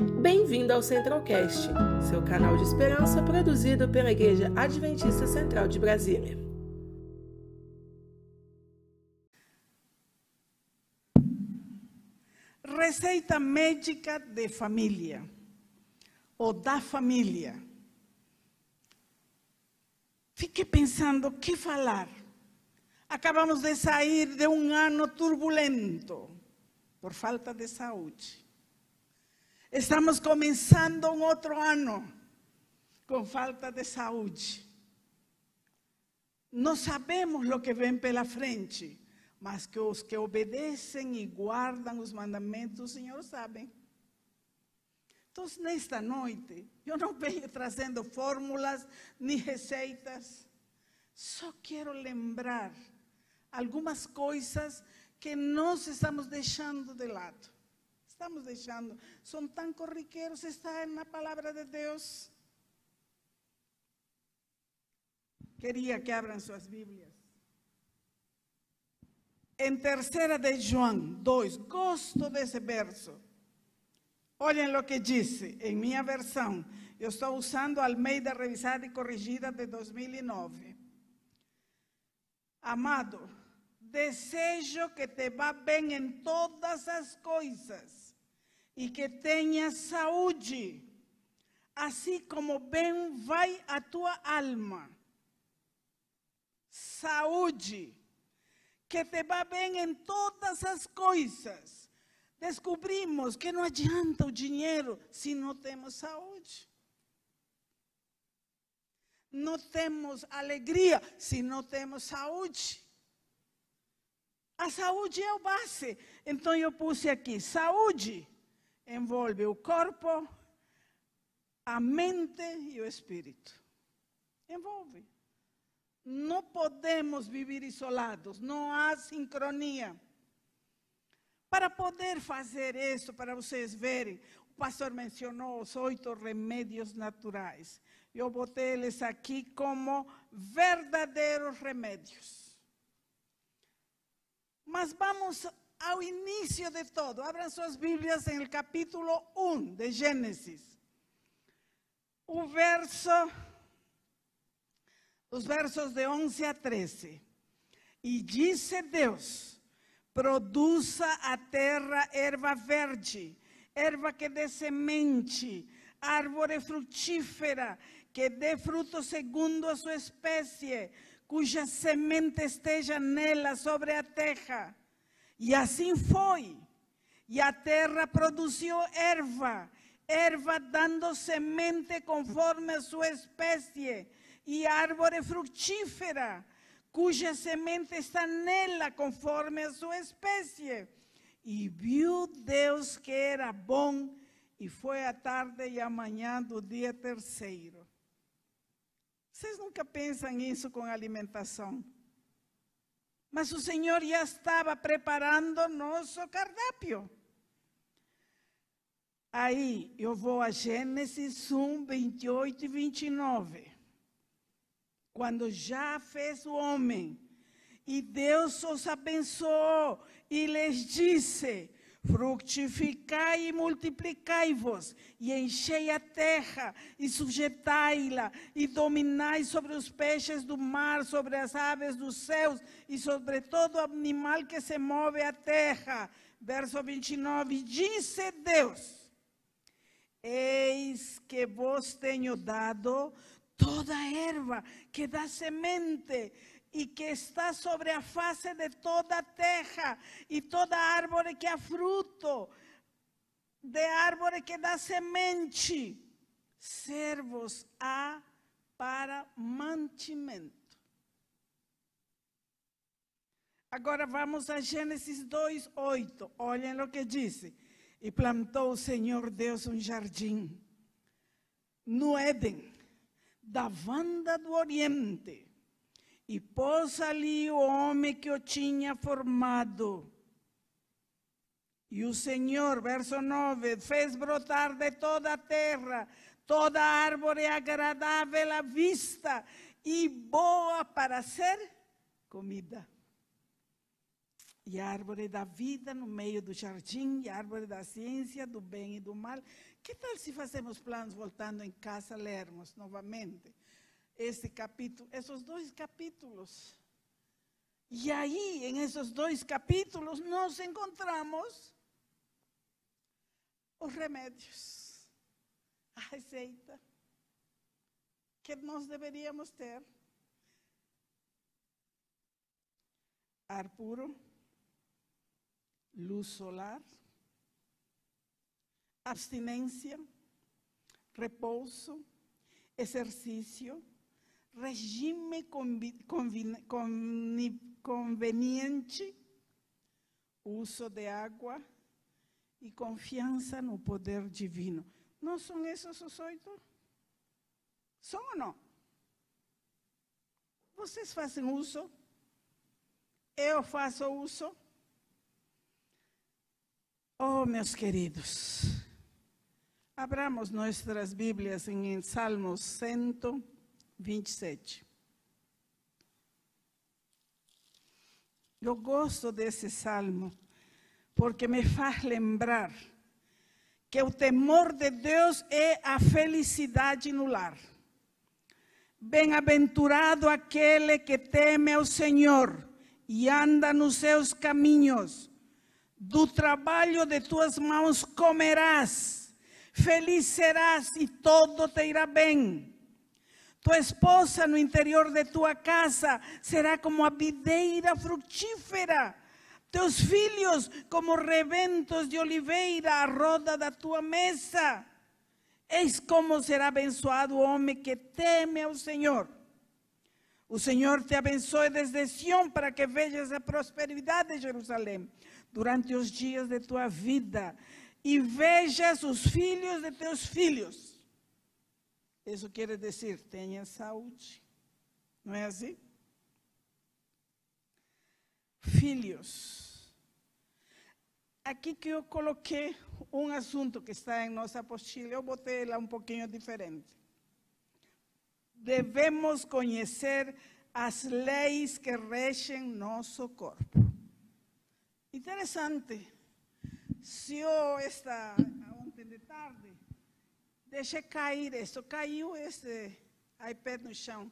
Bem-vindo ao Centralcast, seu canal de esperança produzido pela Igreja Adventista Central de Brasília. Receita médica de família ou da família. Fiquei pensando o que falar. Acabamos de sair de um ano turbulento por falta de saúde. Estamos começando um outro ano com falta de saúde. Não sabemos o que vem pela frente, mas que os que obedecem e guardam os mandamentos, o Senhor sabem. Então, nesta noite, eu não venho trazendo fórmulas nem receitas, só quero lembrar algumas coisas que nós estamos deixando de lado. Estamos deixando, são tão corriqueiros estar na palavra de Deus. Queria que abram suas Bíblias. Em terceira de João 2, gosto desse verso. Olhem o que disse em minha versão. Eu estou usando Almeida revisada e corrigida de 2009. Amado, desejo que te vá bem em todas as coisas e que tenhas saúde, assim como bem vai a tua alma. Saúde, que te vá bem em todas as coisas. Descobrimos que não adianta o dinheiro se não temos saúde. Não temos alegria se não temos saúde. A saúde é o base. Então eu puse aqui: saúde envolve o corpo, a mente e o espírito. Envolve. Não podemos viver isolados, não há sincronia. Para poder fazer isso, para vocês verem, o pastor mencionou os oito remédios naturais. Eu botei eles aqui como verdadeiros remédios. Mas vamos ao início de todo. Abram suas Bíblias em capítulo 1 de Gênesis. O verso, os versos de 11 a 13. E disse Deus: produza a terra erva verde, erva que dê semente, árvore frutífera, que dê fruto segundo a sua espécie cuja semente esteja nela sobre a terra. E assim foi. E a terra produziu erva, erva dando semente conforme a sua espécie, e árvore frutífera, cuja semente está nela conforme a sua espécie. E viu Deus que era bom, e foi a tarde e a manhã do dia terceiro. Vocês nunca pensam nisso com alimentação. Mas o Senhor já estava preparando nosso cardápio. Aí eu vou a Gênesis 1, 28 e 29. Quando já fez o homem, e Deus os abençoou e lhes disse: Fructificai e multiplicai-vos, e enchei a terra, e sujeitai-la, e dominai sobre os peixes do mar, sobre as aves dos céus, e sobre todo animal que se move à terra. Verso 29, disse Deus, Eis que vos tenho dado toda erva que dá semente, e que está sobre a face de toda a terra, e toda árvore que há fruto, de árvore que dá semente, servos há para mantimento. Agora vamos a Gênesis 2, 8. Olhem o que disse. E plantou o Senhor Deus um jardim no Éden, da banda do Oriente e pôs ali o homem que o tinha formado. E o Senhor, verso 9, fez brotar de toda a terra toda árvore agradável à vista e boa para ser comida. e a árvore da vida no meio do jardim, e a árvore da ciência, do bem e do mal. Que tal se fazemos planos voltando em casa, lermos novamente esse capítulo, esses dois capítulos? E aí, em esses dois capítulos, nós encontramos os remédios, a receita que nós deveríamos ter. Ar puro, luz solar, abstinência, repouso, exercício, regime conveniente, uso de água e confiança no poder divino. Não são esses os oito? São ou não? Vocês fazem uso? Eu faço uso? Oh, meus queridos, abramos nossas Bíblias em Salmos 127. Eu gosto desse salmo porque me faz lembrar que o temor de Deus é a felicidade no lar. Bem-aventurado aquele que teme ao Senhor e anda nos seus caminhos do trabalho de tuas mãos comerás, feliz serás e todo te irá bem. Tua esposa no interior de tua casa será como a videira frutífera, teus filhos como rebentos de oliveira à roda da tua mesa. Eis como será abençoado o homem que teme ao Senhor. O Senhor te abençoe desde Sião para que vejas a prosperidade de Jerusalém durante os dias de tua vida e vejas os filhos de teus filhos. Isso quer dizer, tenha saúde. Não é assim? Filhos. Aqui que eu coloquei um assunto que está em nossa apostila, eu botei lá um pouquinho diferente. Devemos conhecer as leis que regem nosso corpo. Interessante. Se eu, esta, ontem de tarde, deixei cair isso, caiu esse iPad no chão.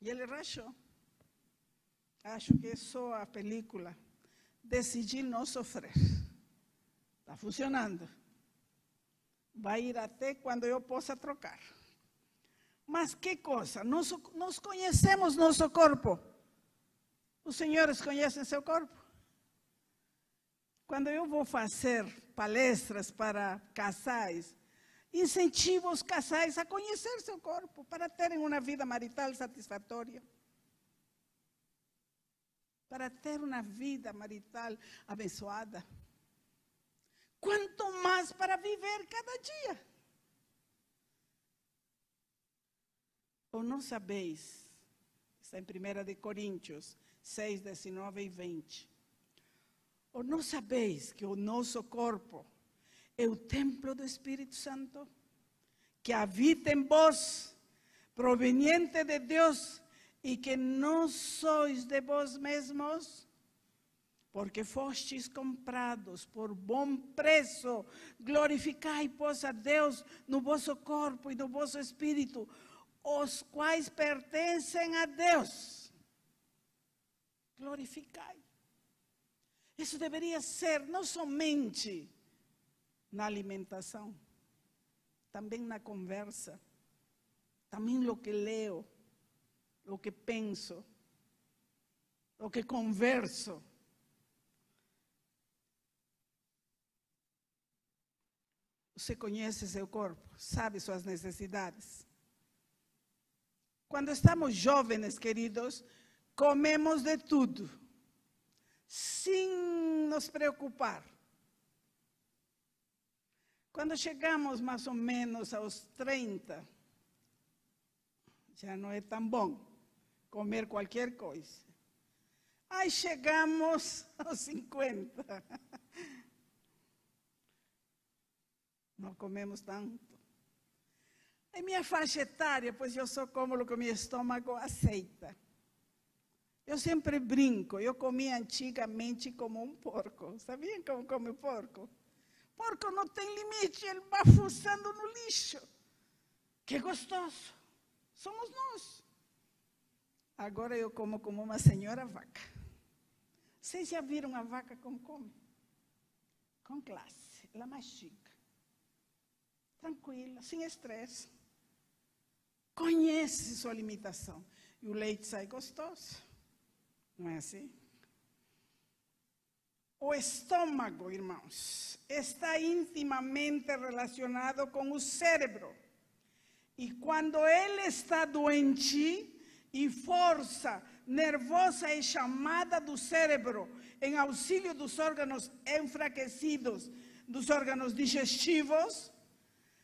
E ele rachou. Acho que é só a película. Decidi não sofrer. Está funcionando. Vai ir até quando eu possa trocar. Mas que coisa? Nós, nós conhecemos nosso corpo. Os senhores conhecem seu corpo? Quando eu vou fazer palestras para casais, incentivo os casais a conhecer seu corpo para terem uma vida marital satisfatória. Para ter uma vida marital abençoada. Quanto mais para viver cada dia. Ou não sabeis, está em 1 de Coríntios 6, 19 e 20 ou não sabeis que o nosso corpo é o templo do Espírito Santo, que habita em vós, proveniente de Deus, e que não sois de vós mesmos? Porque fostes comprados por bom preço, glorificai, pois, a Deus no vosso corpo e no vosso espírito, os quais pertencem a Deus. Glorificai. Isso deveria ser não somente na alimentação, também na conversa, também no que leio, o que penso, o que converso. Você conhece seu corpo, sabe suas necessidades. Quando estamos jovens, queridos, comemos de tudo sem nos preocupar. Quando chegamos mais ou menos aos 30, já não é tão bom comer qualquer coisa. Aí chegamos aos 50. Não comemos tanto. É minha faixa etária, pois eu sou como o que meu estômago aceita. Eu sempre brinco, eu comia antigamente como um porco. Sabiam como come porco? Porco não tem limite, ele vai fuçando no lixo. Que gostoso. Somos nós. Agora eu como como uma senhora vaca. Vocês já viram a vaca como come? Com classe. Ela mastiga. Tranquila, sem estresse. Conhece sua limitação. E o leite sai gostoso. Não é assim? O estômago, irmãos, está intimamente relacionado com o cérebro. E quando ele está doente e força nervosa é chamada do cérebro em auxílio dos órgãos enfraquecidos, dos órgãos digestivos,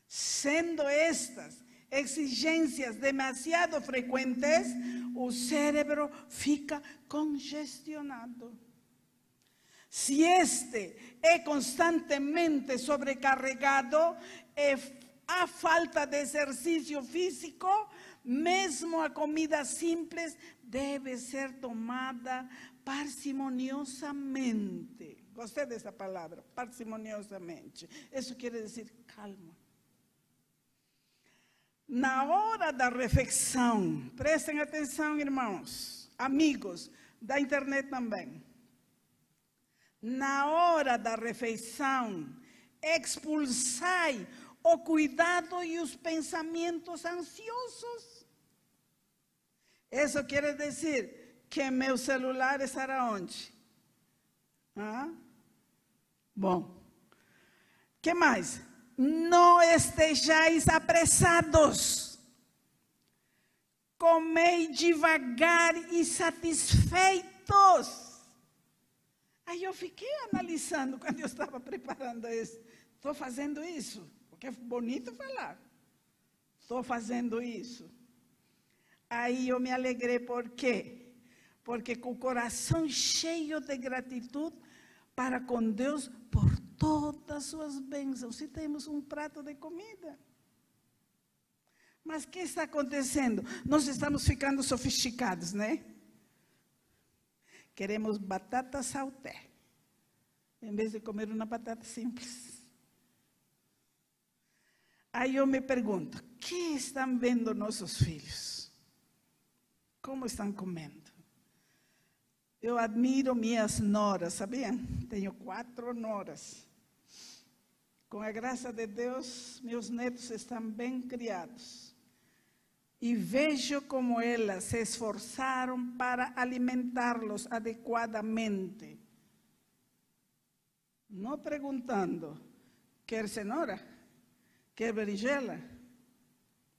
sendo estas exigências demasiado frequentes, o cérebro fica congestionado. Se este é constantemente sobrecarregado, a falta de exercício físico, mesmo a comida simples deve ser tomada parcimoniosamente. Gostei dessa palavra, parcimoniosamente. Isso quer dizer calma. Na hora da refeição, prestem atenção, irmãos, amigos da internet também. Na hora da refeição, expulsai o cuidado e os pensamentos ansiosos. Isso quer dizer que meu celular estará onde? Ah? Bom, que mais? Não estejais apressados. Comei devagar e satisfeitos. Aí eu fiquei analisando quando eu estava preparando isso. Estou fazendo isso. Que é bonito falar. Estou fazendo isso. Aí eu me alegrei, por quê? Porque com o coração cheio de gratidão para com Deus por todas as suas bênçãos. Se temos um prato de comida. Mas o que está acontecendo? Nós estamos ficando sofisticados, né? Queremos batata salté, em vez de comer uma batata simples. Aí eu me pergunto: o que estão vendo nossos filhos? Como estão comendo? Eu admiro minhas noras, sabiam? Tenho quatro noras. Com a graça de Deus, meus netos estão bem criados. E vejo como elas se esforçaram para alimentá-los adequadamente. Não perguntando, quer cenoura? Quer berinjela?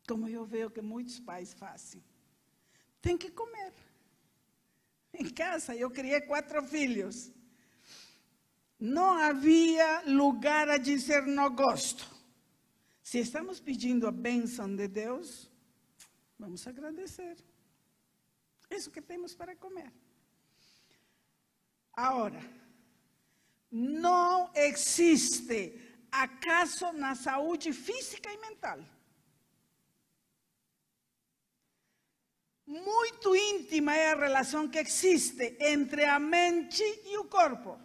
Como eu vejo que muitos pais fazem. Tem que comer. Em casa, eu criei quatro filhos. Não havia lugar a dizer não gosto. Se estamos pedindo a bênção de Deus, vamos agradecer. Isso que temos para comer. Agora, não existe acaso na saúde física e mental. Muito íntima é a relação que existe entre a mente e o corpo.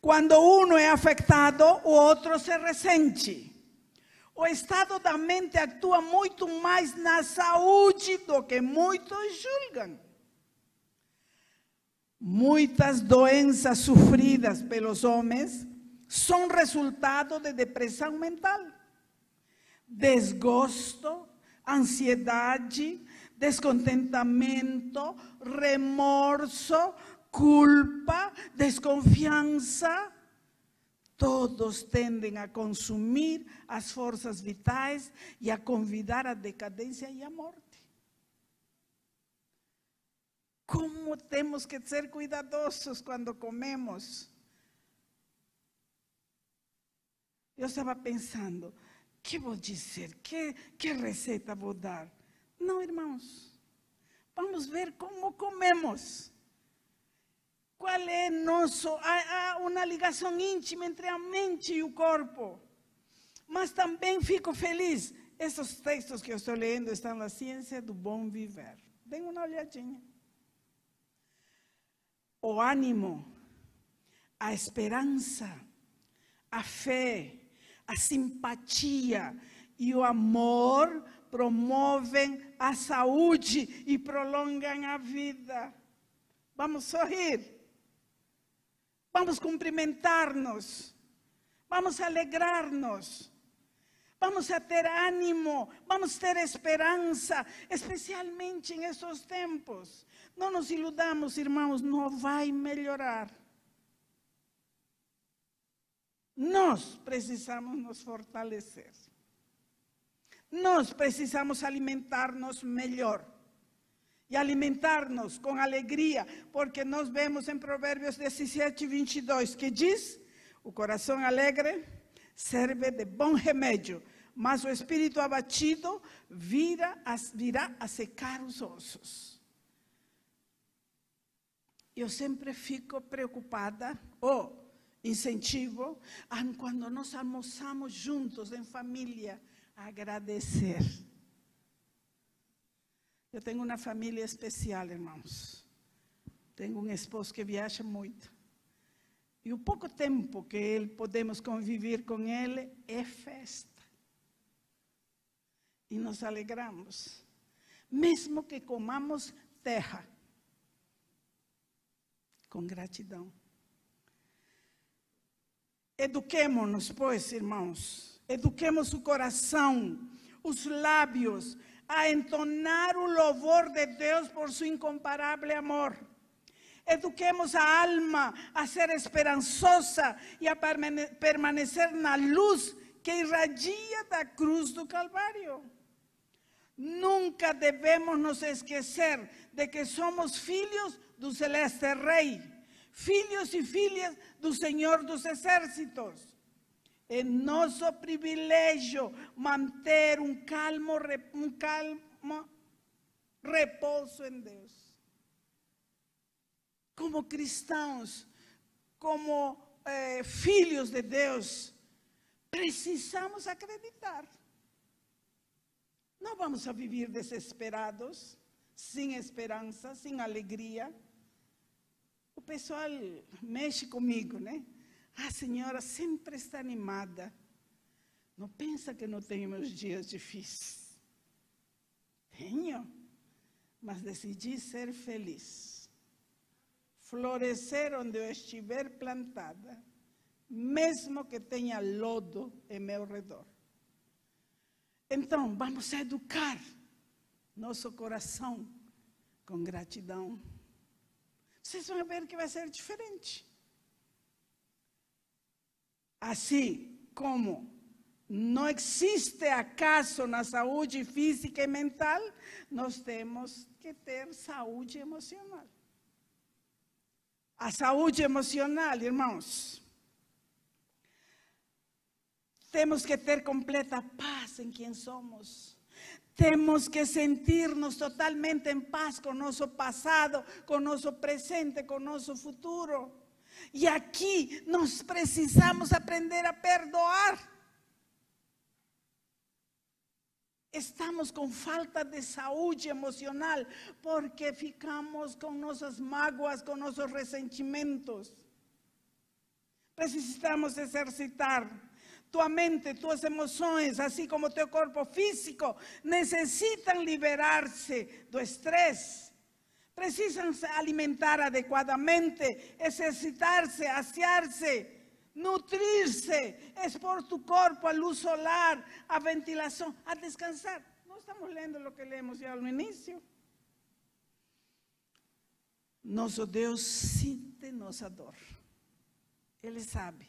Quando um é afetado, o outro se ressente. O estado da mente atua muito mais na saúde do que muitos julgam. Muitas doenças sofridas pelos homens são resultado de depressão mental, desgosto, ansiedade, descontentamento, remorso, culpa, desconfiança. Todos tendem a consumir as forças vitais e a convidar à decadência e à morte. Como temos que ser cuidadosos quando comemos? Eu estava pensando, que vou dizer? Que, que receita vou dar? Não, irmãos. Vamos ver como comemos. Qual é nosso. Há, há uma ligação íntima entre a mente e o corpo. Mas também fico feliz. Esses textos que eu estou lendo estão na ciência do bom viver. Dêem uma olhadinha. o ânimo, a esperança, a fé, a simpatia e o amor promovem a saúde e prolongam a vida. Vamos sorrir. Vamos cumprimentar-nos. Vamos alegrar-nos. Vamos a ter ânimo, vamos ter esperança, especialmente em esses tempos. Não nos iludamos, irmãos, não vai melhorar. Nós precisamos nos fortalecer. Nós precisamos alimentar-nos melhor. E alimentar-nos com alegria, porque nós vemos em Provérbios 17, 22, que diz: o coração alegre serve de bom remédio, mas o espírito abatido virá a, virá a secar os ossos. Eu sempre fico preocupada, ou incentivo, quando nós almoçamos juntos em família, agradecer. Eu tenho uma família especial, irmãos. Tenho um esposo que viaja muito. E o pouco tempo que ele, podemos conviver com ele é festa. E nos alegramos. Mesmo que comamos terra. Com gratidão. Eduquemos-nos, pois, irmãos. Eduquemos o coração, os lábios, a entonar o louvor de Deus por seu incomparável amor Eduquemos a alma a ser esperançosa e a permanecer na luz que irradia da cruz do Calvário. Nunca devemos nos esquecer de que somos filhos do celeste Rei, filhos e filhas do Senhor dos Exércitos. É nosso privilégio manter um calmo, um calmo repouso em Deus como cristãos, como eh, filhos de Deus, precisamos acreditar. Não vamos a viver desesperados, sem esperança, sem alegria. O pessoal mexe comigo, né? A senhora sempre está animada. Não pensa que não tenho meus dias difíceis. Tenho, mas decidi ser feliz florescer onde eu estiver plantada, mesmo que tenha lodo em meu redor. Então, vamos educar nosso coração com gratidão. Vocês vão ver que vai ser diferente. Assim como não existe acaso na saúde física e mental, nós temos que ter saúde emocional. A saúde emocional, irmãos. Temos que ter completa paz em quem somos. Temos que sentir-nos totalmente em paz com nosso passado, com nosso presente, com nosso futuro. E aqui nós precisamos aprender a perdoar. Estamos com falta de saúde emocional porque ficamos com nossas mágoas, com nossos ressentimentos. Precisamos exercitar tua mente, tuas emoções, assim como teu corpo físico, necessitam liberar-se do estresse. Precisam se alimentar adequadamente, exercitar-se, asear-se nutrir-se, expor tu corpo à luz solar, à ventilação, a descansar. Não estamos lendo o que lemos já no início. Nosso Deus sente nossa dor. Ele sabe.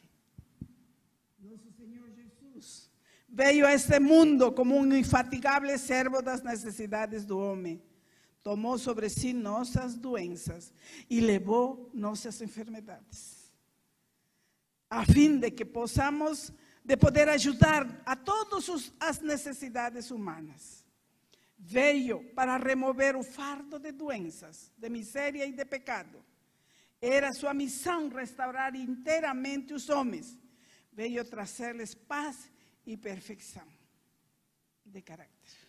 Nosso Senhor Jesus veio a este mundo como um infatigável servo das necessidades do homem. Tomou sobre si nossas doenças e levou nossas enfermidades a fim de que possamos de poder ajudar a todas as necessidades humanas. Veio para remover o fardo de doenças, de miséria e de pecado. Era sua missão restaurar inteiramente os homens. Veio trazer-lhes paz e perfeição de caráter.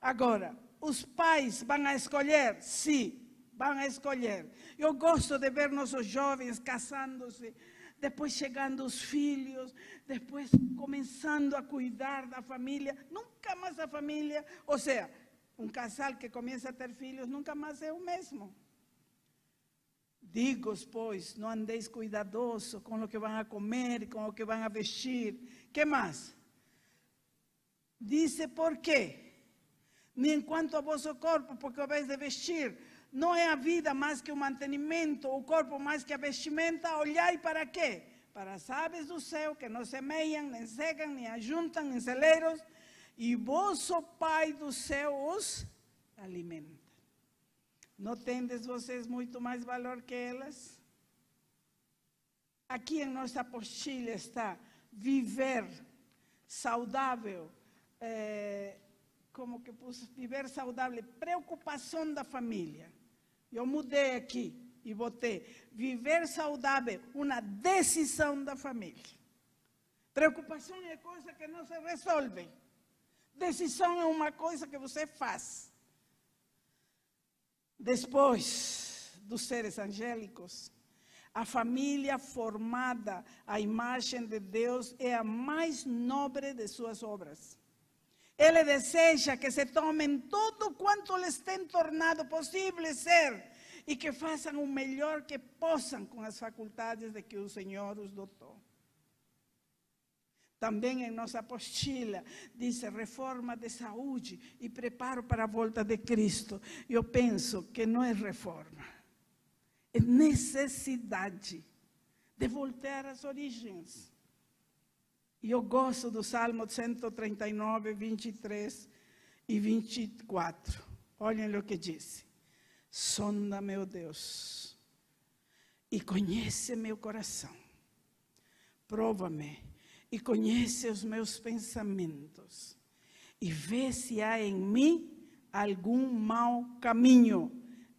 Agora, os pais vão a escolher se vão escolher. Eu gosto de ver nossos jovens casando-se, depois chegando os filhos, depois começando a cuidar da família, nunca mais a família, ou seja, um casal que começa a ter filhos nunca mais é o mesmo. Digo, pois, não andeis cuidadoso com o que vão a comer, com o que vão a vestir. que mais? Dice, por quê? Nem quanto a vosso corpo, porque habéis de vestir. Não é a vida mais que o mantenimento, o corpo mais que a vestimenta. Olhai para quê? Para as aves do céu, que não semeiam, nem secam, nem ajuntam em celeiros, e vosso Pai do céu os alimenta. Não tendes vocês muito mais valor que elas? Aqui em nossa apostila está viver saudável, é, como que pus, viver saudável, preocupação da família. Eu mudei aqui e botei viver saudável, uma decisão da família. Preocupação é coisa que não se resolve. Decisão é uma coisa que você faz. Depois dos seres angélicos, a família formada à imagem de Deus é a mais nobre de suas obras. Ele deseja que se tomem tudo quanto lhes tem tornado possível ser e que façam o melhor que possam com as faculdades de que o Senhor os dotou. Também em nossa apostila diz reforma de saúde e preparo para a volta de Cristo. Eu penso que não é reforma, é necessidade de voltar às origens. E eu gosto do Salmo 139, 23 e 24. Olhem o que disse. Sonda, meu Deus, e conhece meu coração. Prova-me e conhece os meus pensamentos, e vê se há em mim algum mau caminho,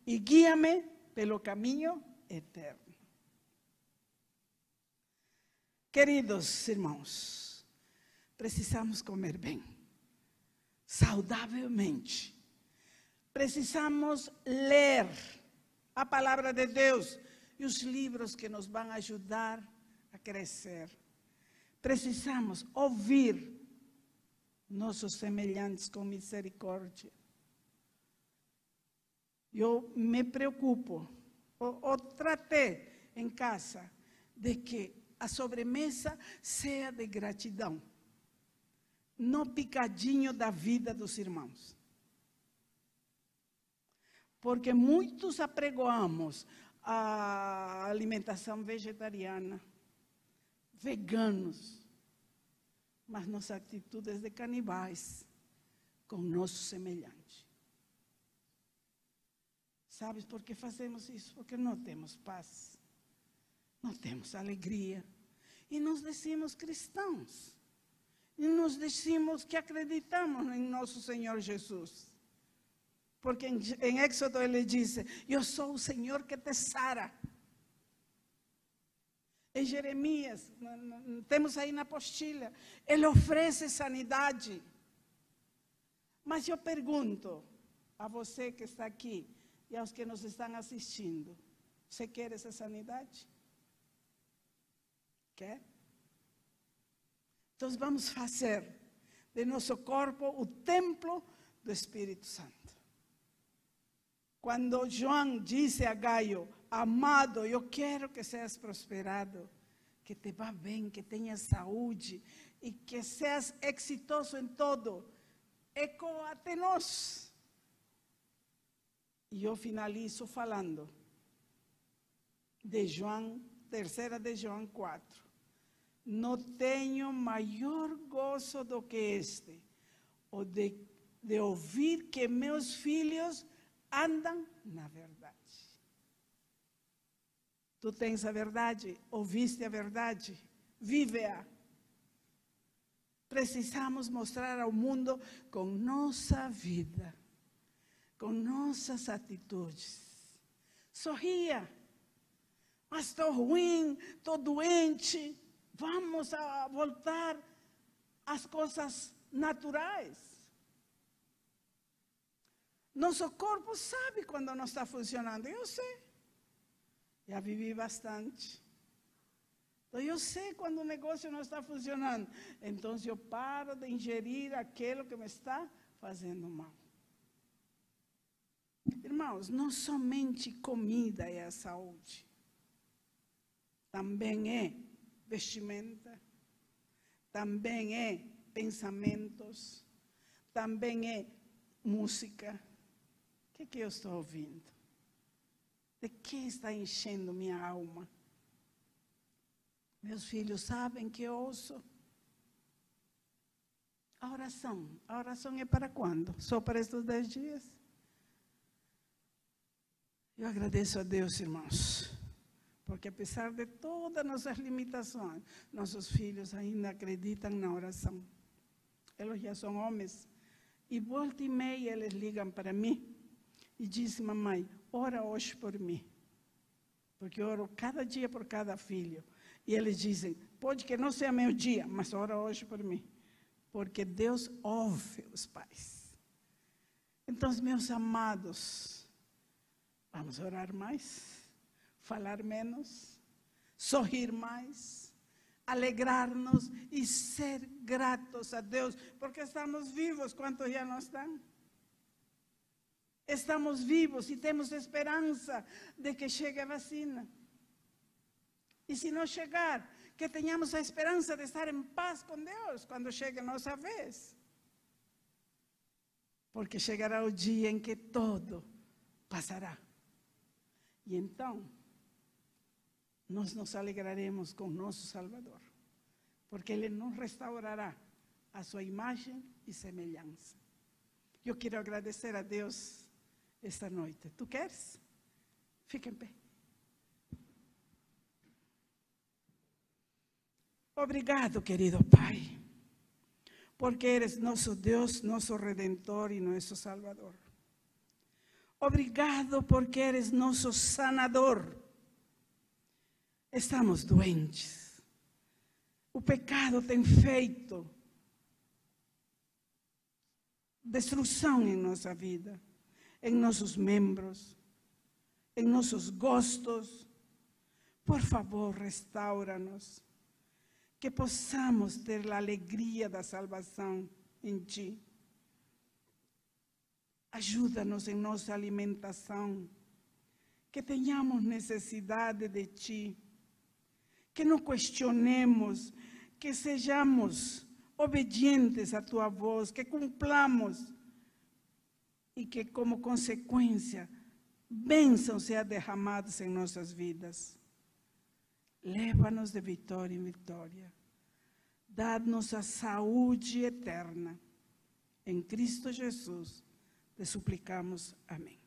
e guia-me pelo caminho eterno. Queridos irmãos, precisamos comer bem, saudavelmente. Precisamos ler a palavra de Deus e os livros que nos vão ajudar a crescer precisamos ouvir nossos semelhantes com misericórdia. Eu me preocupo, ou, ou tratei em casa, de que a sobremesa seja de gratidão, no picadinho da vida dos irmãos. Porque muitos apregoamos a alimentação vegetariana veganos, mas nossa atitude é de canibais com nosso semelhante. Sabes por que fazemos isso? Porque não temos paz, não temos alegria. E nos decimos cristãos. E nos decimos que acreditamos em nosso Senhor Jesus. Porque em, em Éxodo ele disse: Eu sou o Senhor que te sara. Em Jeremias, temos aí na apostila, ele oferece sanidade. Mas eu pergunto a você que está aqui e aos que nos estão assistindo: você quer essa sanidade? Quer? Então vamos fazer de nosso corpo o templo do Espírito Santo. Quando João disse a Gaio, amado, eu quero que seas prosperado, que te vá bem, que tenhas saúde e que seas exitoso em todo. Ecoa até nós. E eu finalizo falando de João, terceira de João 4. Não tenho maior gozo do que este, o de, de ouvir que meus filhos andam na verdade. Tu tens a verdade, ouviste a verdade, vive-a. Precisamos mostrar ao mundo com nossa vida, com nossas atitudes. Sorria. Mas estou ruim, estou doente. Vamos a voltar às coisas naturais. Nosso corpo sabe quando não está funcionando. Eu sei. Já vivi bastante. Então, eu sei quando o negócio não está funcionando. Então, eu paro de ingerir aquilo que me está fazendo mal. Irmãos, não somente comida é a saúde, também é vestimenta, também é pensamentos, também é música. O que, que eu estou ouvindo? De que está enchendo minha alma? Meus filhos sabem que eu ouço. A oração. A oração é para quando? Só para estes dez dias? Eu agradeço a Deus, irmãos, porque apesar de todas nossas limitações, nossos filhos ainda acreditam na oração. Eles já são homens. E volta e meia eles ligam para mim e dizem, mamãe, ora hoje por mim. Porque eu oro cada dia por cada filho. E eles dizem, pode que não seja meu dia, mas ora hoje por mim. Porque Deus ouve os pais. Então, meus amados, Vamos orar mais, falar menos, sorrir mais, alegrar-nos e ser gratos a Deus, porque estamos vivos. Quantos já não estão? Estamos vivos e temos esperança de que chegue a vacina. E se não chegar, que tenhamos a esperança de estar em paz com Deus quando chegue a nossa vez. Porque chegará o dia em que todo passará. E então, nós nos alegraremos com nosso Salvador, porque Ele nos restaurará a sua imagem e semelhança. Eu quero agradecer a Deus esta noite. Tu queres? Fica em pé. Obrigado, querido Pai, porque eres nosso Deus, nosso Redentor e nosso Salvador. Obrigado porque eres nosso sanador. Estamos doentes. O pecado tem feito destruição em nossa vida, em nossos membros, em nossos gostos. Por favor, restaura-nos, que possamos ter a alegria da salvação em Ti. Ajuda-nos em nossa alimentação, que tenhamos necessidade de Ti, que não questionemos, que sejamos obedientes à Tua voz, que cumplamos e que, como consequência, bênçãos sejam derramadas em nossas vidas. Leva-nos de vitória em vitória. Dá-nos a saúde eterna. Em Cristo Jesus te suplicamos. Amém.